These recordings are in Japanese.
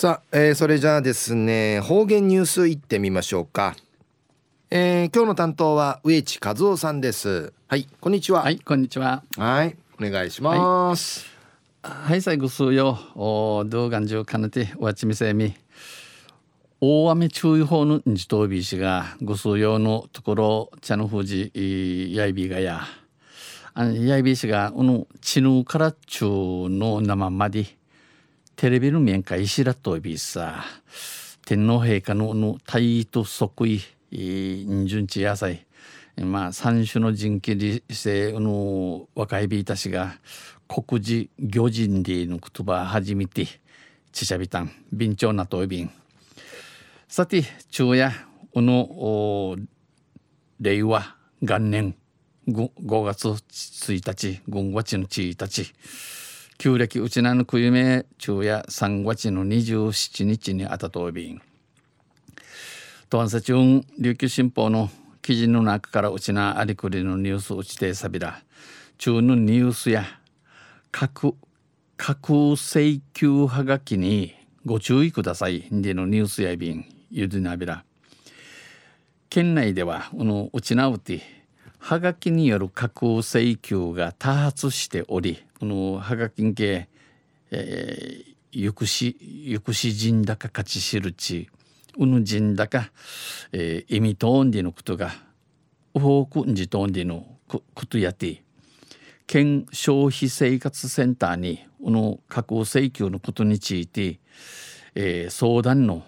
さあ、えー、それじゃあですね方言ニュースいってみましょうか、えー、今日の担当は植地和夫さんです。はいこんにちは。はいこんにちは。はいお願いします、はい、最後数よお動画中かなてわちみせみ。大雨注意報の日東ビ氏がご数用のところ茶の富士やいびがや。あやいび氏がこの地ぬから中の生までテレビの面会しらとびさ。天皇陛下のの体と即位順地野菜まあ三種の人気理性の若いビータ氏が国事行人での言葉初めてちしゃびたん。便長なといびんさて昼夜この令和元年 5, 5月1日5月の1日旧暦うちなのくゆめ昼夜3月の27日にあたとびん。とんさちゅん琉球新報の記事の中からうちなありくりのニュースうちてさびら。中のニュースや各各請求はがきにご注意ください。でのニュースやびんゆずなびら。県内ではこのうちなうてはがきによる架空請求が多発しておりこのはがきんけ、えー、ゆくしゆくし人だか勝ち知るちうぬ人だか、えー、意味とんでのことが多くんじとんでのことやて県消費生活センターにこの架空請求のことについて、えー、相談の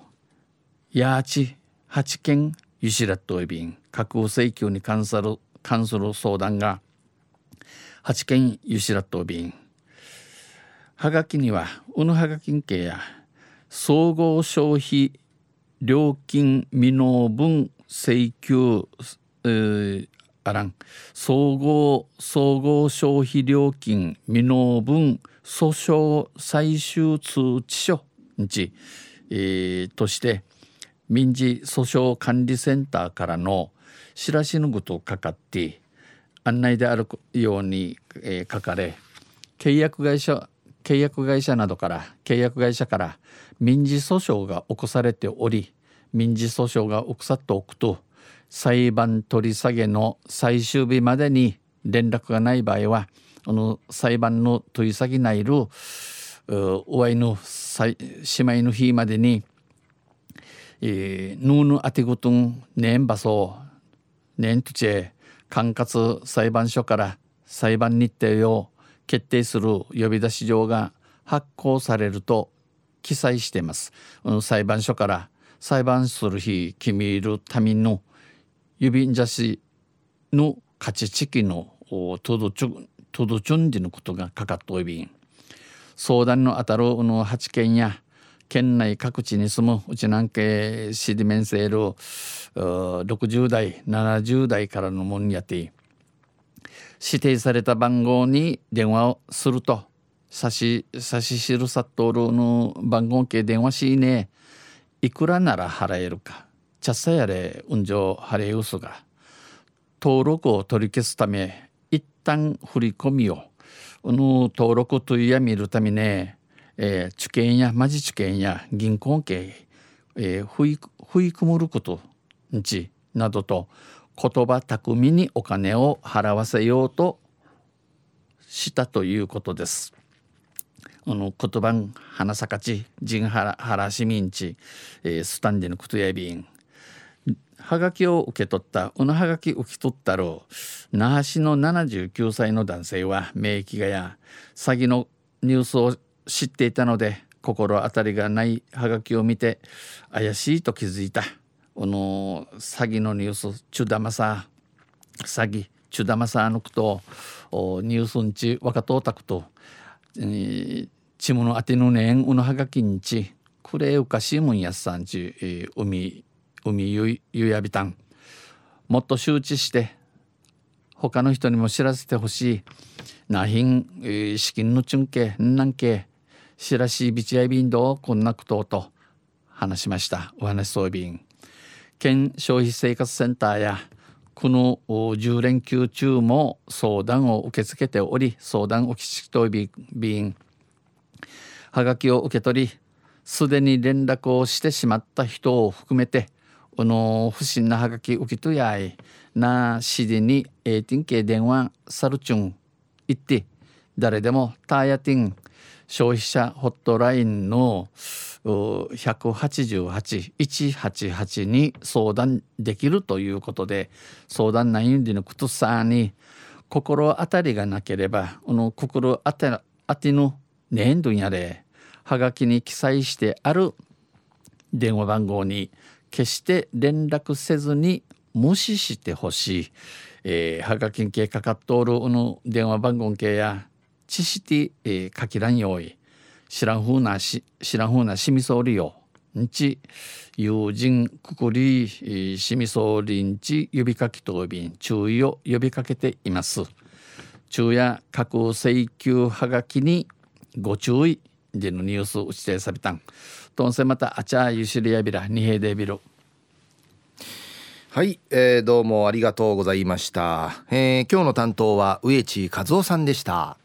やーち8件ゆしらっといびん架空請求に関する関する相談が8件ゆしらっとびん。はがきにはうぬはがきんけや総合消費料金未納分請求、えー、あらん。総合総合消費料金未納分訴訟最終通知書にち、えー、として民事訴訟管理センターからの知らしのことかかって案内であるように、えー、書かれ契約会社契約会社などから契約会社から民事訴訟が起こされており民事訴訟が起こさっておくと裁判取り下げの最終日までに連絡がない場合はこの裁判の取り下げないるおわいの姉妹の日までにえー、ヌーアティグトンネンバソネントチェ管轄裁判所から裁判日程を決定する呼び出し状が発行されると記載しています。裁判所から裁判する日決めるための指んじゃしの価値地域のトドチュトドチュンジのことがかかっといびん相談のあたるの8件や県内各地に住むうちなんけシディメンセール60代70代からのもんやて指定された番号に電話をすると差し差し知るさっとるの番号系電話しいね。いくらなら払えるかちゃっさやれ運上払えうすが登録を取り消すため一旦振り込みを。の登録といや見るためねえー、知見やマジ知見や銀行系、えー、ふいふいくむることんちなどと言葉巧みにお金を払わせようとしたということです。あの言葉ん花咲かち人原原市民地、えー、スタンディのことやびんはがきを受け取ったうのはがき受け取ったろう那覇市の79歳の男性は免疫がや詐欺のニュースを知っていたので心当たりがないハガキを見て怪しいと気づいた。この詐欺のニュースチュダマサ詐欺チュダマサのことニュースんち若とうたくとちむのあてのねんうのはがきんちくれうかしいもんやさんち、海海ゆゆやびたん。もっと周知して他の人にも知らせてほしい。なひん、資金のちゅんけなんけしらしビチアイビンドこんなことと話しました。お話そうびん県消費生活センターやこの10連休中も相談を受け付けており相談おきちとびびんはがきを受け取りすでに連絡をしてしまった人を含めてこの不審なハガキ受けとやいなしでにえーティン系電話サルチュン行って誰でもターヤティン消費者ホットラインの188-188に相談できるということで相談内容でのことさに心当たりがなければこの心当た当ての年度やれはがきに記載してある電話番号に決して連絡せずに無視してほしい、えー、はがきん系かかっとおるの電話番号系や知して、えー、書きらんよい知らんふうなし知らんふうなしみそうりよんち友人くくり、えー、しみそうりんち呼びかけとびん注意を呼びかけています。昼夜各請求はがきにご注意でのニュース打ち定されたん。とんせまたあちゃゆしりやびらにへでびろ。はい、えー、どうもありがとうございました、えー、今日の担当は植地和夫さんでした。